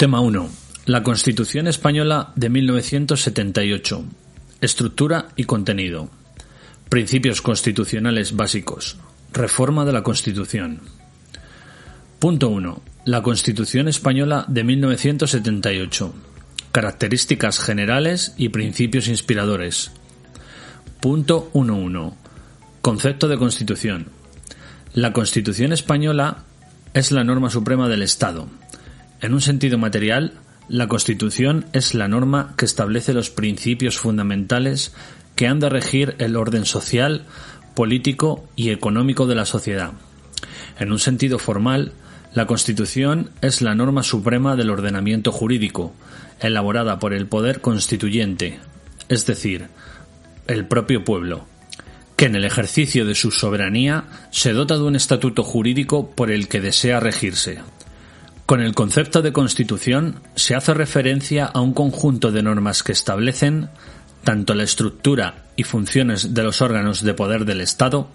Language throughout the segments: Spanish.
Tema 1. La Constitución Española de 1978. Estructura y contenido. Principios constitucionales básicos. Reforma de la Constitución. Punto 1. La Constitución Española de 1978. Características generales y principios inspiradores. Punto 1.1. Concepto de Constitución. La Constitución Española es la norma suprema del Estado. En un sentido material, la Constitución es la norma que establece los principios fundamentales que han de regir el orden social, político y económico de la sociedad. En un sentido formal, la Constitución es la norma suprema del ordenamiento jurídico, elaborada por el poder constituyente, es decir, el propio pueblo, que en el ejercicio de su soberanía se dota de un estatuto jurídico por el que desea regirse. Con el concepto de Constitución se hace referencia a un conjunto de normas que establecen tanto la estructura y funciones de los órganos de poder del Estado,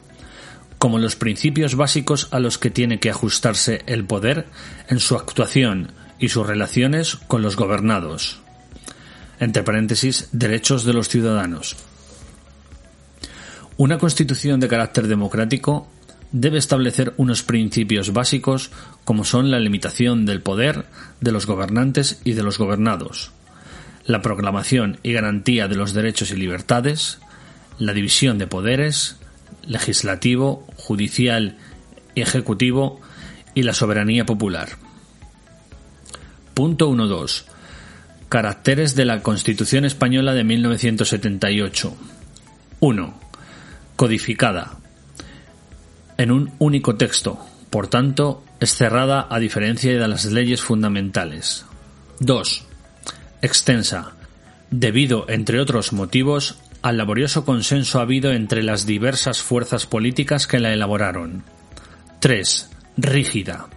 como los principios básicos a los que tiene que ajustarse el poder en su actuación y sus relaciones con los gobernados. Entre paréntesis, derechos de los ciudadanos. Una constitución de carácter democrático debe establecer unos principios básicos como son la limitación del poder de los gobernantes y de los gobernados, la proclamación y garantía de los derechos y libertades, la división de poderes, legislativo, judicial y ejecutivo y la soberanía popular. Punto 1.2. Caracteres de la Constitución Española de 1978. 1. Codificada. En un único texto, por tanto, es cerrada a diferencia de las leyes fundamentales. 2. Extensa. Debido, entre otros motivos, al laborioso consenso habido entre las diversas fuerzas políticas que la elaboraron. 3. Rígida.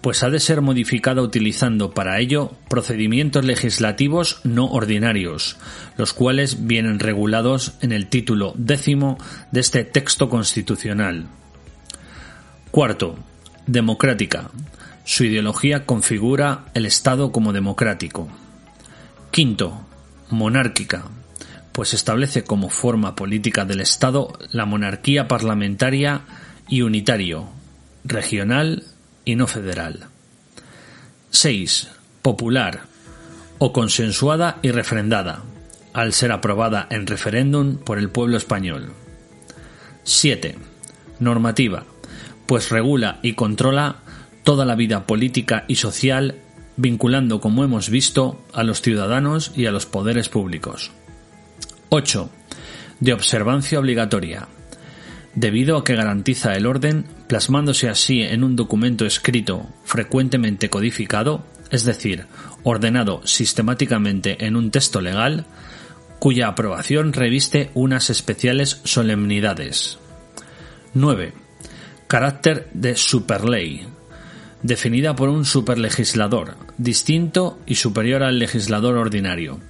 Pues ha de ser modificada utilizando para ello procedimientos legislativos no ordinarios, los cuales vienen regulados en el título décimo de este texto constitucional. Cuarto. Democrática. Su ideología configura el Estado como democrático. Quinto. Monárquica pues establece como forma política del Estado la monarquía parlamentaria y unitario, regional y no federal. 6. Popular o consensuada y refrendada, al ser aprobada en referéndum por el pueblo español. 7. Normativa, pues regula y controla toda la vida política y social, vinculando, como hemos visto, a los ciudadanos y a los poderes públicos. 8. De observancia obligatoria. Debido a que garantiza el orden, plasmándose así en un documento escrito frecuentemente codificado, es decir, ordenado sistemáticamente en un texto legal, cuya aprobación reviste unas especiales solemnidades. 9. Carácter de superley, definida por un superlegislador, distinto y superior al legislador ordinario,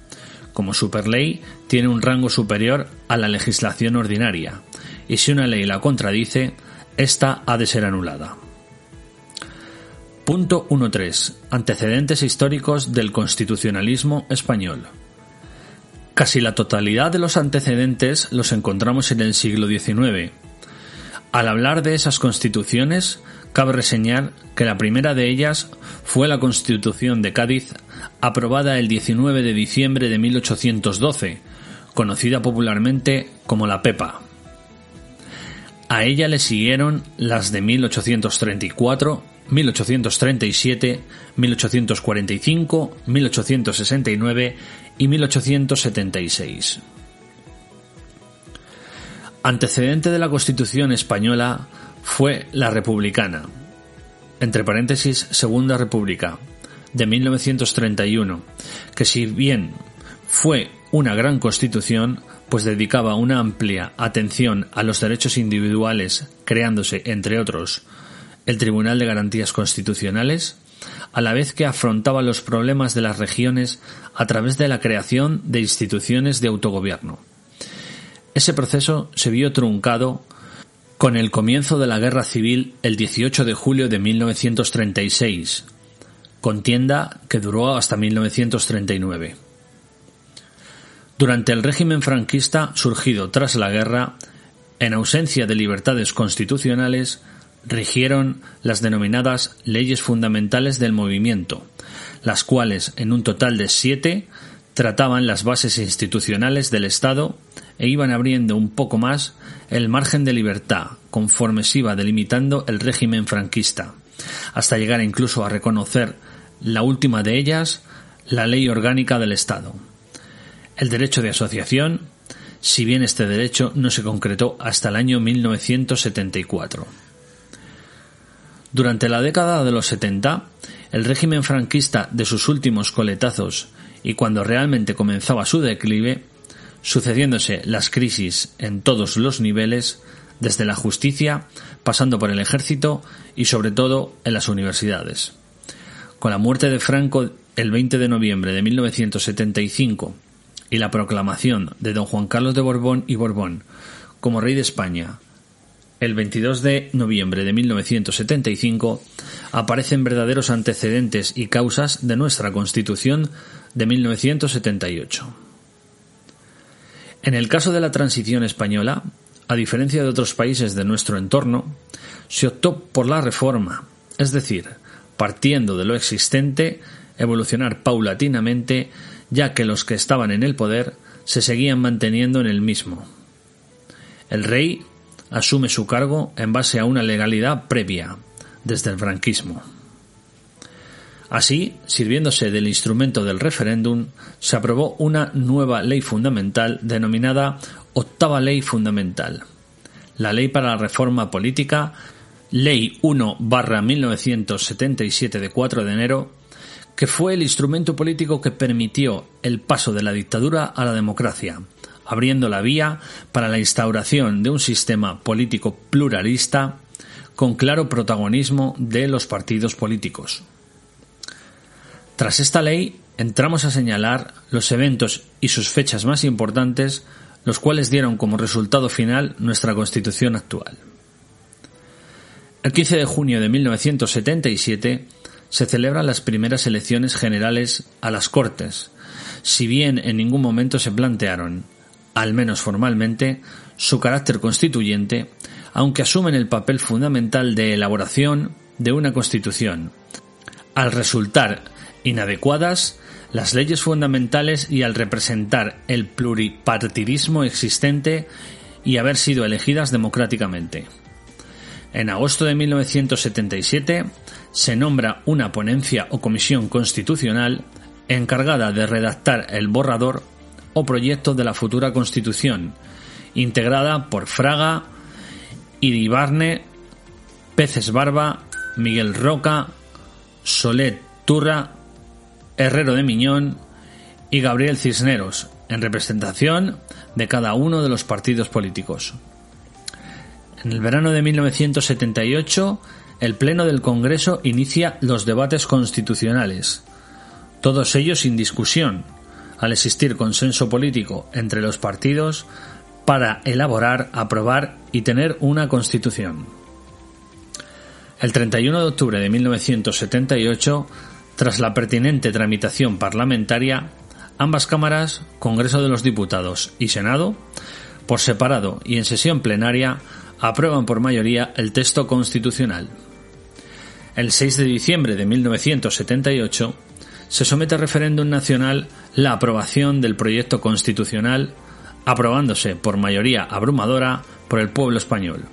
como superley, tiene un rango superior a la legislación ordinaria, y si una ley la contradice, ésta ha de ser anulada. Punto 1.3. Antecedentes históricos del constitucionalismo español. Casi la totalidad de los antecedentes los encontramos en el siglo XIX. Al hablar de esas constituciones, cabe reseñar que la primera de ellas fue la Constitución de Cádiz aprobada el 19 de diciembre de 1812, conocida popularmente como la Pepa. A ella le siguieron las de 1834, 1837, 1845, 1869 y 1876. Antecedente de la Constitución española fue la republicana, entre paréntesis Segunda República, de 1931, que si bien fue una gran constitución, pues dedicaba una amplia atención a los derechos individuales, creándose, entre otros, el Tribunal de Garantías Constitucionales, a la vez que afrontaba los problemas de las regiones a través de la creación de instituciones de autogobierno. Ese proceso se vio truncado con el comienzo de la Guerra Civil el 18 de julio de 1936, contienda que duró hasta 1939. Durante el régimen franquista surgido tras la guerra, en ausencia de libertades constitucionales, rigieron las denominadas leyes fundamentales del movimiento, las cuales, en un total de siete, trataban las bases institucionales del Estado e iban abriendo un poco más el margen de libertad conforme se iba delimitando el régimen franquista, hasta llegar incluso a reconocer la última de ellas, la ley orgánica del Estado. El derecho de asociación, si bien este derecho no se concretó hasta el año 1974. Durante la década de los 70, el régimen franquista de sus últimos coletazos y cuando realmente comenzaba su declive, sucediéndose las crisis en todos los niveles, desde la justicia, pasando por el ejército y sobre todo en las universidades. Con la muerte de Franco el 20 de noviembre de 1975 y la proclamación de don Juan Carlos de Borbón y Borbón como rey de España el 22 de noviembre de 1975 aparecen verdaderos antecedentes y causas de nuestra Constitución de 1978. En el caso de la transición española, a diferencia de otros países de nuestro entorno, se optó por la reforma, es decir, partiendo de lo existente, evolucionar paulatinamente, ya que los que estaban en el poder se seguían manteniendo en el mismo. El rey asume su cargo en base a una legalidad previa, desde el franquismo. Así, sirviéndose del instrumento del referéndum, se aprobó una nueva ley fundamental denominada Octava Ley Fundamental, la Ley para la Reforma Política, Ley 1-1977 de 4 de enero, que fue el instrumento político que permitió el paso de la dictadura a la democracia, abriendo la vía para la instauración de un sistema político pluralista con claro protagonismo de los partidos políticos. Tras esta ley, entramos a señalar los eventos y sus fechas más importantes, los cuales dieron como resultado final nuestra Constitución actual. El 15 de junio de 1977 se celebran las primeras elecciones generales a las Cortes, si bien en ningún momento se plantearon, al menos formalmente, su carácter constituyente, aunque asumen el papel fundamental de elaboración de una constitución. Al resultar inadecuadas las leyes fundamentales y al representar el pluripartidismo existente y haber sido elegidas democráticamente. En agosto de 1977 se nombra una ponencia o comisión constitucional encargada de redactar el borrador o proyecto de la futura Constitución, integrada por Fraga, Iribarne, Peces Barba, Miguel Roca, Solet Turra, Herrero de Miñón y Gabriel Cisneros, en representación de cada uno de los partidos políticos. En el verano de 1978, el Pleno del Congreso inicia los debates constitucionales, todos ellos sin discusión, al existir consenso político entre los partidos para elaborar, aprobar y tener una constitución. El 31 de octubre de 1978, tras la pertinente tramitación parlamentaria, ambas cámaras, Congreso de los Diputados y Senado, por separado y en sesión plenaria, aprueban por mayoría el texto constitucional. El 6 de diciembre de 1978, se somete a referéndum nacional la aprobación del proyecto constitucional, aprobándose por mayoría abrumadora por el pueblo español.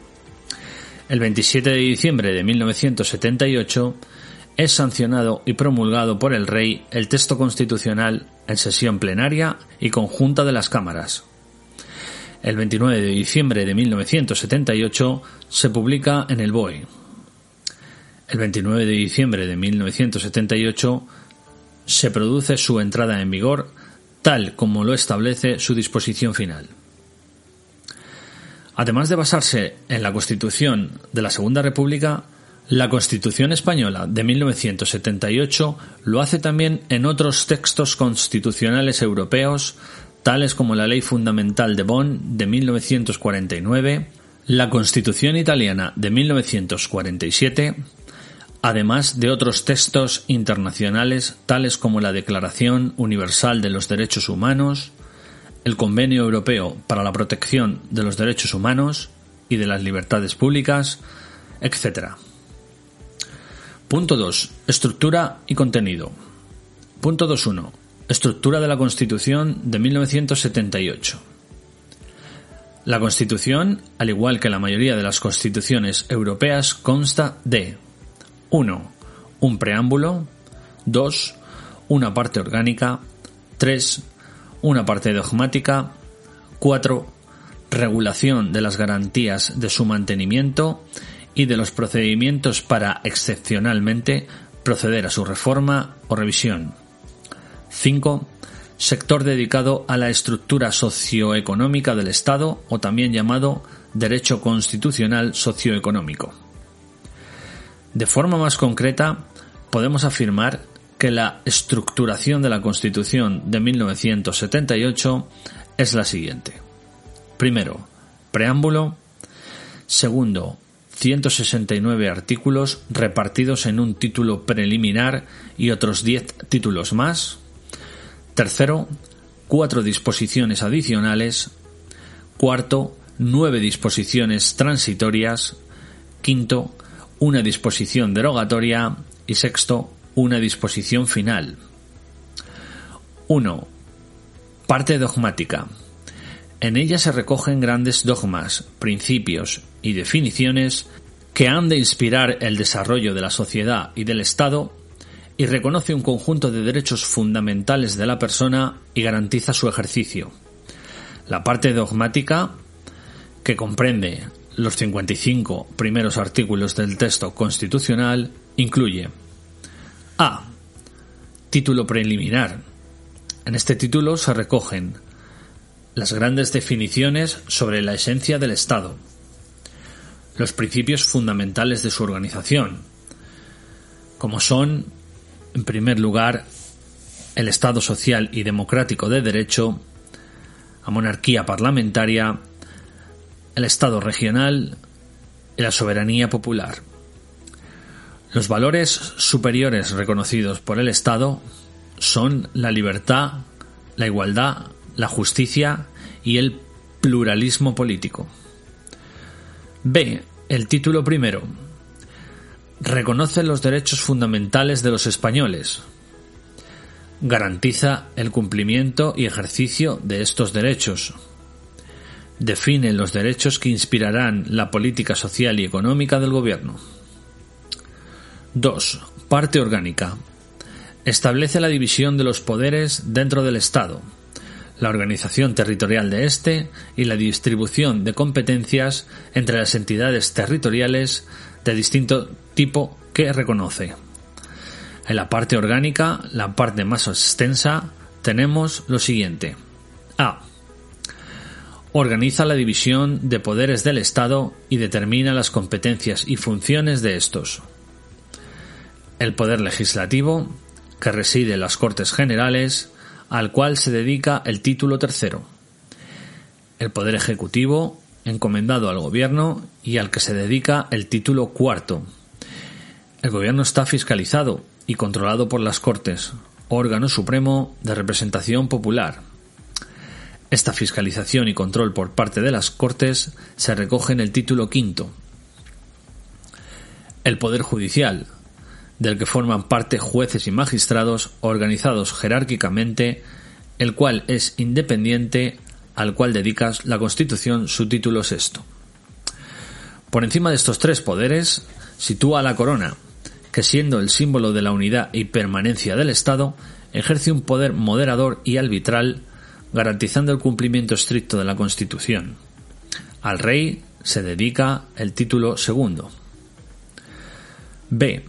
El 27 de diciembre de 1978 es sancionado y promulgado por el rey el texto constitucional en sesión plenaria y conjunta de las cámaras. El 29 de diciembre de 1978 se publica en el BOE. El 29 de diciembre de 1978 se produce su entrada en vigor tal como lo establece su disposición final. Además de basarse en la Constitución de la Segunda República, la Constitución española de 1978 lo hace también en otros textos constitucionales europeos, tales como la Ley Fundamental de Bonn de 1949, la Constitución italiana de 1947, además de otros textos internacionales tales como la Declaración Universal de los Derechos Humanos, el Convenio Europeo para la Protección de los Derechos Humanos y de las Libertades Públicas, etc. Punto 2. Estructura y contenido. Punto 2.1. Estructura de la Constitución de 1978. La Constitución, al igual que la mayoría de las constituciones europeas, consta de 1. Un preámbulo 2. Una parte orgánica 3. Una parte dogmática 4. Regulación de las garantías de su mantenimiento y de los procedimientos para, excepcionalmente, proceder a su reforma o revisión. 5 sector dedicado a la estructura socioeconómica del Estado o también llamado derecho constitucional socioeconómico. De forma más concreta, podemos afirmar que la estructuración de la Constitución de 1978 es la siguiente. Primero, preámbulo. Segundo, 169 artículos repartidos en un título preliminar y otros 10 títulos más. Tercero, cuatro disposiciones adicionales. Cuarto, nueve disposiciones transitorias. Quinto, una disposición derogatoria. Y sexto, una disposición final. 1. Parte dogmática. En ella se recogen grandes dogmas, principios y definiciones que han de inspirar el desarrollo de la sociedad y del Estado y reconoce un conjunto de derechos fundamentales de la persona y garantiza su ejercicio. La parte dogmática, que comprende los 55 primeros artículos del texto constitucional, incluye A. Título preliminar. En este título se recogen las grandes definiciones sobre la esencia del Estado, los principios fundamentales de su organización, como son en primer lugar, el Estado social y democrático de derecho, la monarquía parlamentaria, el Estado regional y la soberanía popular. Los valores superiores reconocidos por el Estado son la libertad, la igualdad, la justicia y el pluralismo político. B. El título primero reconoce los derechos fundamentales de los españoles, garantiza el cumplimiento y ejercicio de estos derechos, define los derechos que inspirarán la política social y económica del gobierno. 2. Parte orgánica. Establece la división de los poderes dentro del Estado, la organización territorial de éste y la distribución de competencias entre las entidades territoriales de distinto tipo que reconoce. En la parte orgánica, la parte más extensa, tenemos lo siguiente. A. Organiza la división de poderes del Estado y determina las competencias y funciones de estos. El poder legislativo, que reside en las Cortes Generales, al cual se dedica el título tercero. El poder ejecutivo, encomendado al gobierno y al que se dedica el título cuarto. El gobierno está fiscalizado y controlado por las Cortes, órgano supremo de representación popular. Esta fiscalización y control por parte de las Cortes se recoge en el título quinto. El Poder Judicial, del que forman parte jueces y magistrados organizados jerárquicamente, el cual es independiente al cual dedicas la Constitución su título sexto. Por encima de estos tres poderes, sitúa la corona, que siendo el símbolo de la unidad y permanencia del Estado, ejerce un poder moderador y arbitral, garantizando el cumplimiento estricto de la Constitución. Al rey se dedica el título segundo. B.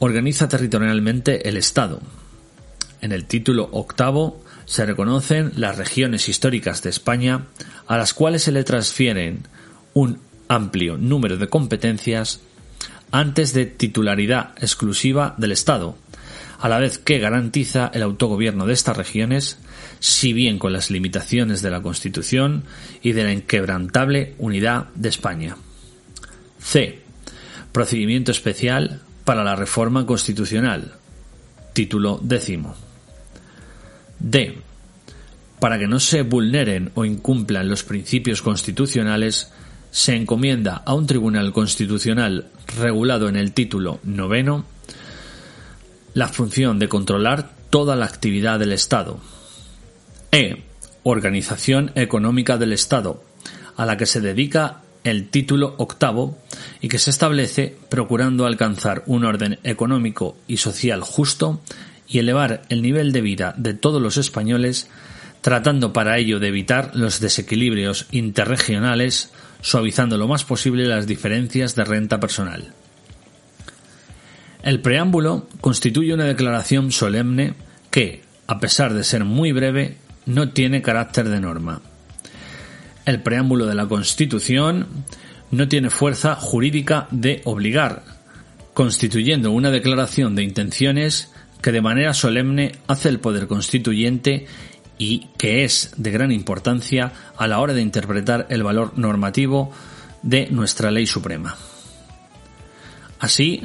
Organiza territorialmente el Estado. En el título octavo se reconocen las regiones históricas de España a las cuales se le transfieren un amplio número de competencias antes de titularidad exclusiva del Estado, a la vez que garantiza el autogobierno de estas regiones, si bien con las limitaciones de la Constitución y de la inquebrantable unidad de España. C. Procedimiento especial para la reforma constitucional. Título décimo. D. Para que no se vulneren o incumplan los principios constitucionales, se encomienda a un tribunal constitucional regulado en el título noveno la función de controlar toda la actividad del Estado. E. Organización económica del Estado, a la que se dedica el título octavo y que se establece procurando alcanzar un orden económico y social justo y elevar el nivel de vida de todos los españoles, tratando para ello de evitar los desequilibrios interregionales, suavizando lo más posible las diferencias de renta personal. El preámbulo constituye una declaración solemne que, a pesar de ser muy breve, no tiene carácter de norma. El preámbulo de la Constitución no tiene fuerza jurídica de obligar, constituyendo una declaración de intenciones que de manera solemne hace el poder constituyente y que es de gran importancia a la hora de interpretar el valor normativo de nuestra ley suprema. Así,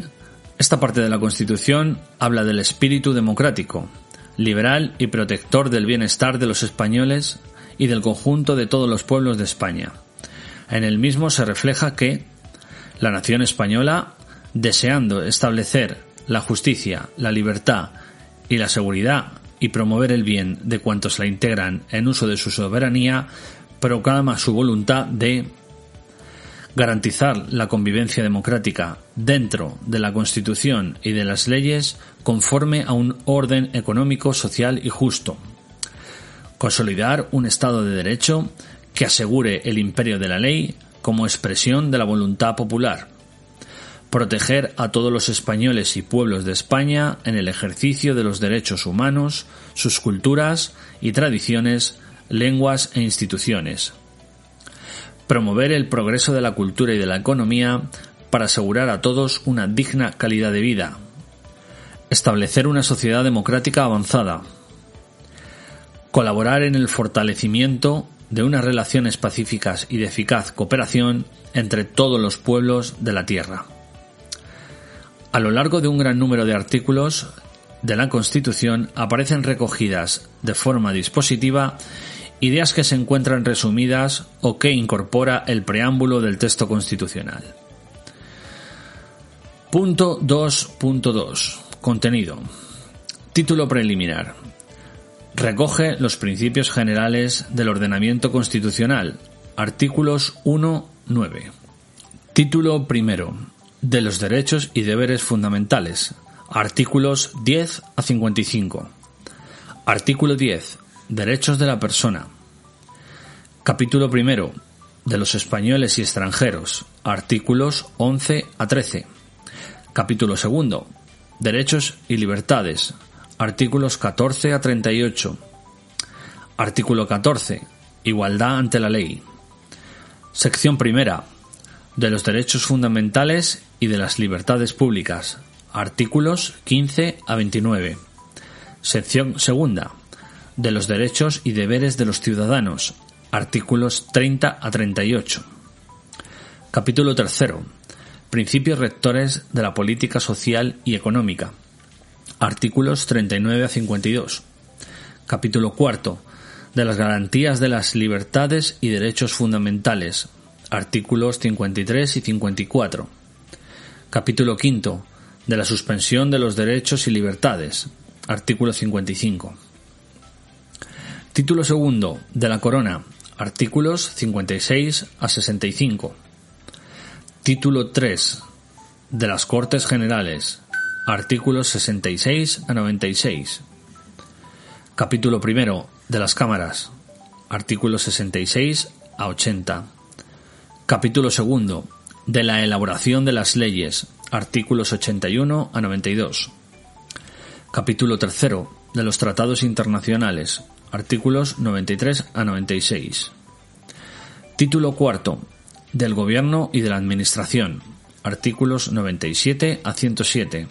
esta parte de la Constitución habla del espíritu democrático, liberal y protector del bienestar de los españoles y del conjunto de todos los pueblos de España. En el mismo se refleja que la nación española, deseando establecer la justicia, la libertad y la seguridad y promover el bien de cuantos la integran en uso de su soberanía, proclama su voluntad de garantizar la convivencia democrática dentro de la Constitución y de las leyes conforme a un orden económico, social y justo. Consolidar un Estado de Derecho que asegure el imperio de la ley como expresión de la voluntad popular. Proteger a todos los españoles y pueblos de España en el ejercicio de los derechos humanos, sus culturas y tradiciones, lenguas e instituciones. Promover el progreso de la cultura y de la economía para asegurar a todos una digna calidad de vida, establecer una sociedad democrática avanzada, colaborar en el fortalecimiento de unas relaciones pacíficas y de eficaz cooperación entre todos los pueblos de la Tierra. A lo largo de un gran número de artículos de la Constitución aparecen recogidas de forma dispositiva ideas que se encuentran resumidas o que incorpora el preámbulo del texto constitucional. Punto 2.2. Contenido. Título preliminar. Recoge los principios generales del ordenamiento constitucional. Artículos 1-9. Título primero. De los derechos y deberes fundamentales. Artículos 10 a 55. Artículo 10. Derechos de la persona. Capítulo primero. De los españoles y extranjeros. Artículos 11 a 13. Capítulo segundo. Derechos y libertades. Artículos 14 a 38. Artículo 14. Igualdad ante la ley. Sección primera. De los derechos fundamentales y de las libertades públicas. Artículos 15 a 29. Sección segunda de los derechos y deberes de los ciudadanos, artículos 30 a 38. Capítulo tercero. Principios rectores de la política social y económica, artículos 39 a 52. Capítulo cuarto. De las garantías de las libertades y derechos fundamentales, artículos 53 y 54. Capítulo quinto. De la suspensión de los derechos y libertades, artículo 55. Título segundo de la Corona, artículos 56 a 65. Título 3 de las Cortes Generales, artículos 66 a 96. Capítulo primero de las Cámaras, artículos 66 a 80. Capítulo segundo de la elaboración de las leyes, artículos 81 a 92. Capítulo tercero de los tratados internacionales, artículos 93 a 96. Título cuarto. Del Gobierno y de la Administración, artículos 97 a 107.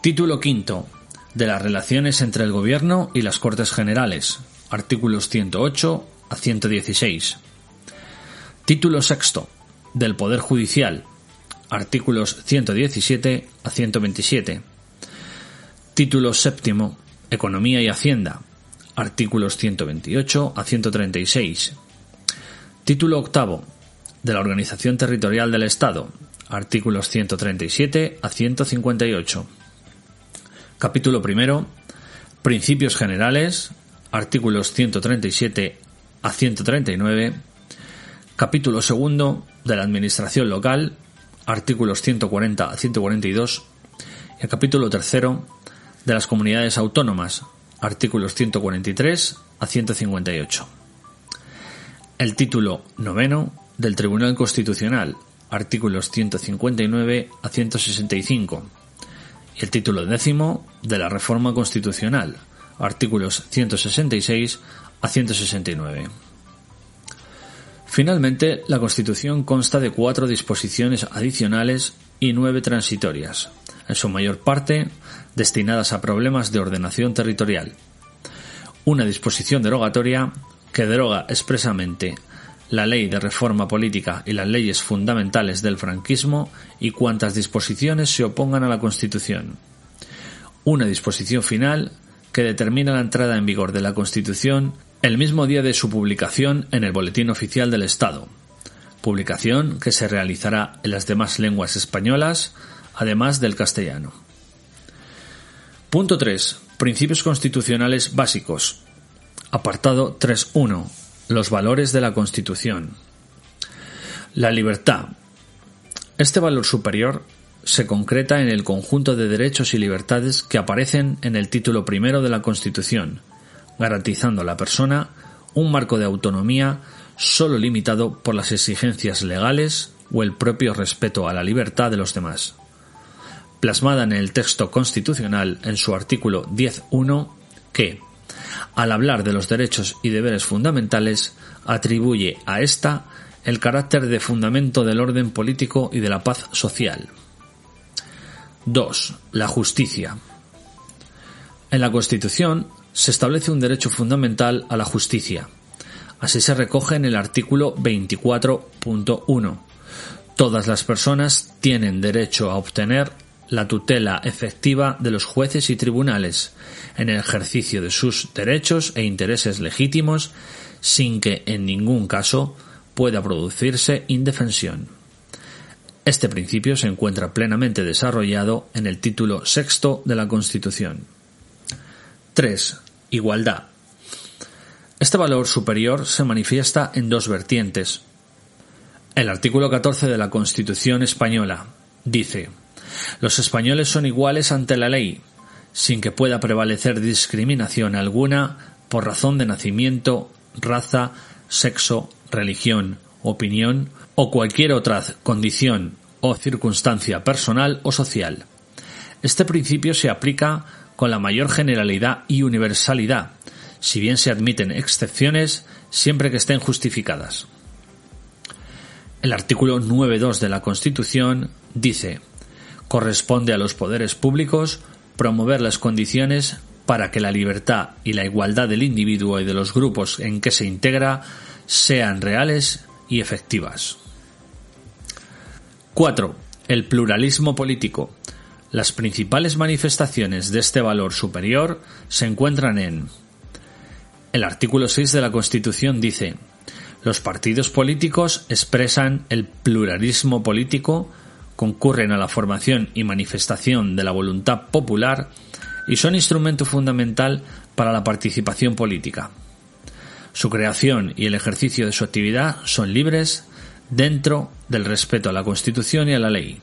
Título quinto. De las relaciones entre el Gobierno y las Cortes Generales, artículos 108 a 116. Título sexto. Del Poder Judicial, artículos 117 a 127. Título séptimo, Economía y Hacienda, artículos 128 a 136. Título octavo, de la Organización Territorial del Estado, artículos 137 a 158. Capítulo primero, Principios Generales, artículos 137 a 139. Capítulo segundo, de la Administración Local, artículos 140 a 142. Y el capítulo tercero, de las Comunidades Autónomas, artículos 143 a 158. El título noveno del Tribunal Constitucional, artículos 159 a 165. El título décimo de la Reforma Constitucional, artículos 166 a 169. Finalmente, la Constitución consta de cuatro disposiciones adicionales y nueve transitorias, en su mayor parte destinadas a problemas de ordenación territorial. Una disposición derogatoria que deroga expresamente la ley de reforma política y las leyes fundamentales del franquismo y cuantas disposiciones se opongan a la Constitución. Una disposición final que determina la entrada en vigor de la Constitución el mismo día de su publicación en el Boletín Oficial del Estado, publicación que se realizará en las demás lenguas españolas, además del castellano. Punto 3. Principios constitucionales básicos. Apartado 3.1. Los valores de la Constitución. La libertad. Este valor superior se concreta en el conjunto de derechos y libertades que aparecen en el título primero de la Constitución, garantizando a la persona un marco de autonomía solo limitado por las exigencias legales o el propio respeto a la libertad de los demás plasmada en el texto constitucional en su artículo 10.1 que, al hablar de los derechos y deberes fundamentales, atribuye a ésta el carácter de fundamento del orden político y de la paz social. 2. La justicia. En la Constitución se establece un derecho fundamental a la justicia. Así se recoge en el artículo 24.1. Todas las personas tienen derecho a obtener la tutela efectiva de los jueces y tribunales en el ejercicio de sus derechos e intereses legítimos sin que en ningún caso pueda producirse indefensión. Este principio se encuentra plenamente desarrollado en el título sexto de la Constitución. 3. Igualdad. Este valor superior se manifiesta en dos vertientes. El artículo 14 de la Constitución española dice los españoles son iguales ante la ley, sin que pueda prevalecer discriminación alguna por razón de nacimiento, raza, sexo, religión, opinión o cualquier otra condición o circunstancia personal o social. Este principio se aplica con la mayor generalidad y universalidad, si bien se admiten excepciones siempre que estén justificadas. El artículo 9.2 de la Constitución dice corresponde a los poderes públicos promover las condiciones para que la libertad y la igualdad del individuo y de los grupos en que se integra sean reales y efectivas. 4. El pluralismo político. Las principales manifestaciones de este valor superior se encuentran en el artículo 6 de la Constitución dice los partidos políticos expresan el pluralismo político concurren a la formación y manifestación de la voluntad popular y son instrumento fundamental para la participación política. Su creación y el ejercicio de su actividad son libres dentro del respeto a la Constitución y a la ley.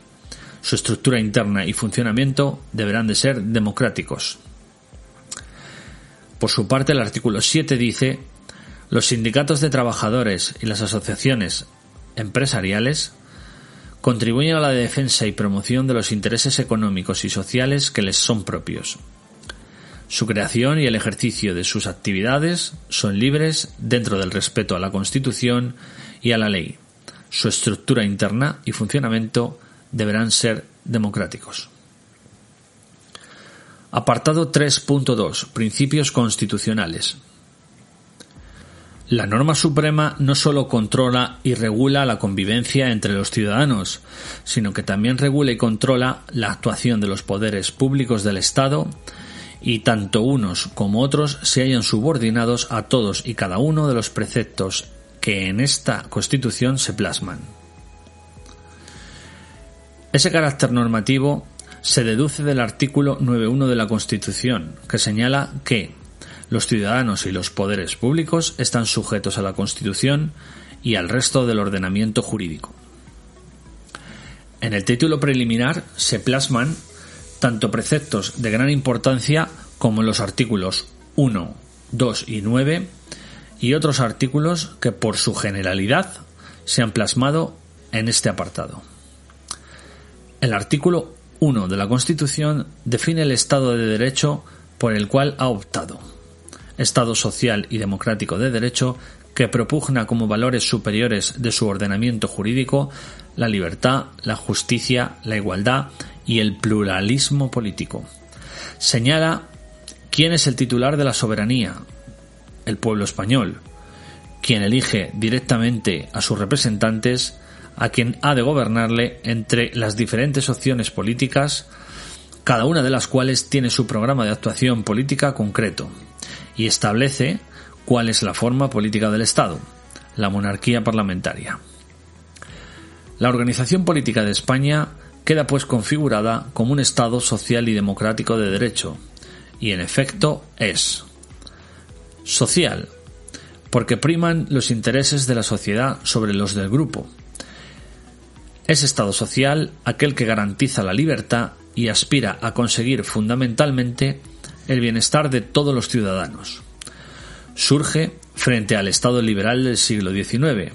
Su estructura interna y funcionamiento deberán de ser democráticos. Por su parte, el artículo 7 dice los sindicatos de trabajadores y las asociaciones empresariales contribuyen a la defensa y promoción de los intereses económicos y sociales que les son propios. Su creación y el ejercicio de sus actividades son libres dentro del respeto a la Constitución y a la ley. Su estructura interna y funcionamiento deberán ser democráticos. Apartado 3.2. Principios constitucionales. La norma suprema no solo controla y regula la convivencia entre los ciudadanos, sino que también regula y controla la actuación de los poderes públicos del Estado y tanto unos como otros se hayan subordinados a todos y cada uno de los preceptos que en esta Constitución se plasman. Ese carácter normativo se deduce del artículo 9.1 de la Constitución, que señala que los ciudadanos y los poderes públicos están sujetos a la Constitución y al resto del ordenamiento jurídico. En el título preliminar se plasman tanto preceptos de gran importancia como los artículos 1, 2 y 9 y otros artículos que por su generalidad se han plasmado en este apartado. El artículo 1 de la Constitución define el Estado de Derecho por el cual ha optado. Estado social y democrático de derecho que propugna como valores superiores de su ordenamiento jurídico la libertad, la justicia, la igualdad y el pluralismo político. Señala quién es el titular de la soberanía, el pueblo español, quien elige directamente a sus representantes, a quien ha de gobernarle entre las diferentes opciones políticas, cada una de las cuales tiene su programa de actuación política concreto, y establece cuál es la forma política del Estado, la monarquía parlamentaria. La organización política de España queda pues configurada como un Estado social y democrático de derecho, y en efecto es social, porque priman los intereses de la sociedad sobre los del grupo. Es Estado social aquel que garantiza la libertad y aspira a conseguir fundamentalmente el bienestar de todos los ciudadanos. Surge frente al Estado liberal del siglo XIX,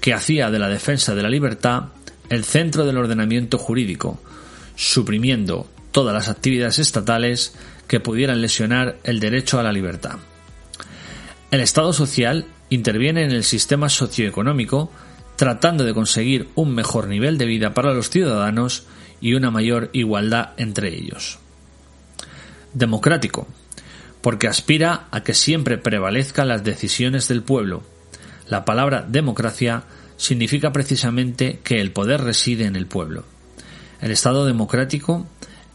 que hacía de la defensa de la libertad el centro del ordenamiento jurídico, suprimiendo todas las actividades estatales que pudieran lesionar el derecho a la libertad. El Estado social interviene en el sistema socioeconómico tratando de conseguir un mejor nivel de vida para los ciudadanos y una mayor igualdad entre ellos democrático, porque aspira a que siempre prevalezcan las decisiones del pueblo. La palabra democracia significa precisamente que el poder reside en el pueblo. El Estado democrático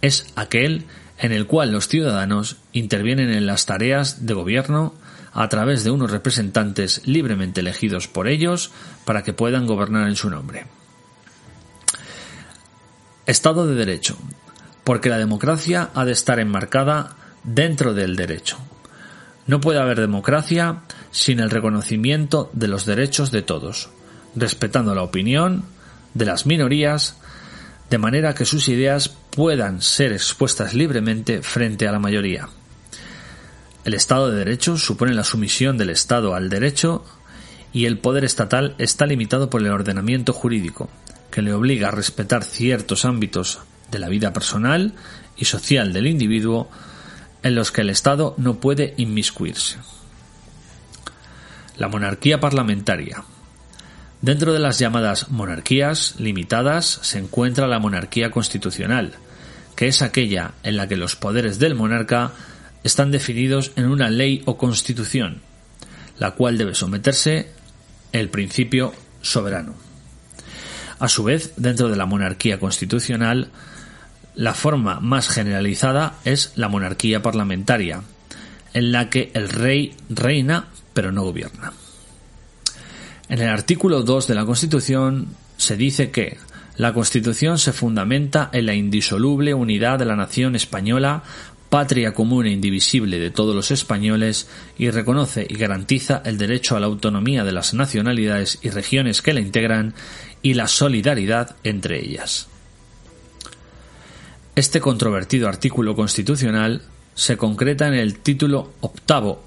es aquel en el cual los ciudadanos intervienen en las tareas de gobierno a través de unos representantes libremente elegidos por ellos para que puedan gobernar en su nombre. Estado de Derecho porque la democracia ha de estar enmarcada dentro del derecho. No puede haber democracia sin el reconocimiento de los derechos de todos, respetando la opinión de las minorías, de manera que sus ideas puedan ser expuestas libremente frente a la mayoría. El Estado de Derecho supone la sumisión del Estado al derecho y el poder estatal está limitado por el ordenamiento jurídico, que le obliga a respetar ciertos ámbitos de la vida personal y social del individuo en los que el Estado no puede inmiscuirse. La monarquía parlamentaria. Dentro de las llamadas monarquías limitadas se encuentra la monarquía constitucional, que es aquella en la que los poderes del monarca están definidos en una ley o constitución, la cual debe someterse el principio soberano. A su vez, dentro de la monarquía constitucional la forma más generalizada es la monarquía parlamentaria, en la que el rey reina pero no gobierna. En el artículo 2 de la Constitución se dice que la Constitución se fundamenta en la indisoluble unidad de la nación española, patria común e indivisible de todos los españoles, y reconoce y garantiza el derecho a la autonomía de las nacionalidades y regiones que la integran y la solidaridad entre ellas. Este controvertido artículo constitucional se concreta en el título octavo,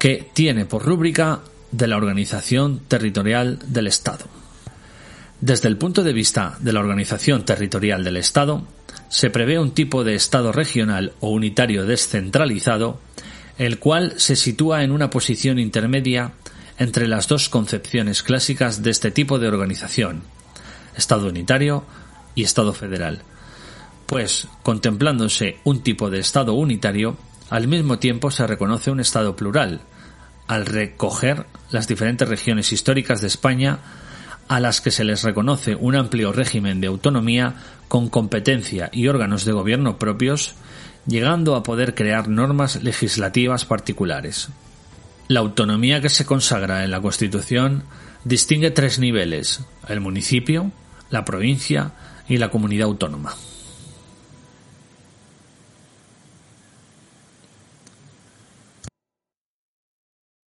que tiene por rúbrica de la organización territorial del Estado. Desde el punto de vista de la organización territorial del Estado, se prevé un tipo de Estado regional o unitario descentralizado, el cual se sitúa en una posición intermedia entre las dos concepciones clásicas de este tipo de organización, Estado unitario y Estado federal, pues, contemplándose un tipo de Estado unitario, al mismo tiempo se reconoce un Estado plural, al recoger las diferentes regiones históricas de España a las que se les reconoce un amplio régimen de autonomía con competencia y órganos de gobierno propios, llegando a poder crear normas legislativas particulares. La autonomía que se consagra en la Constitución distingue tres niveles el municipio, la provincia y la comunidad autónoma.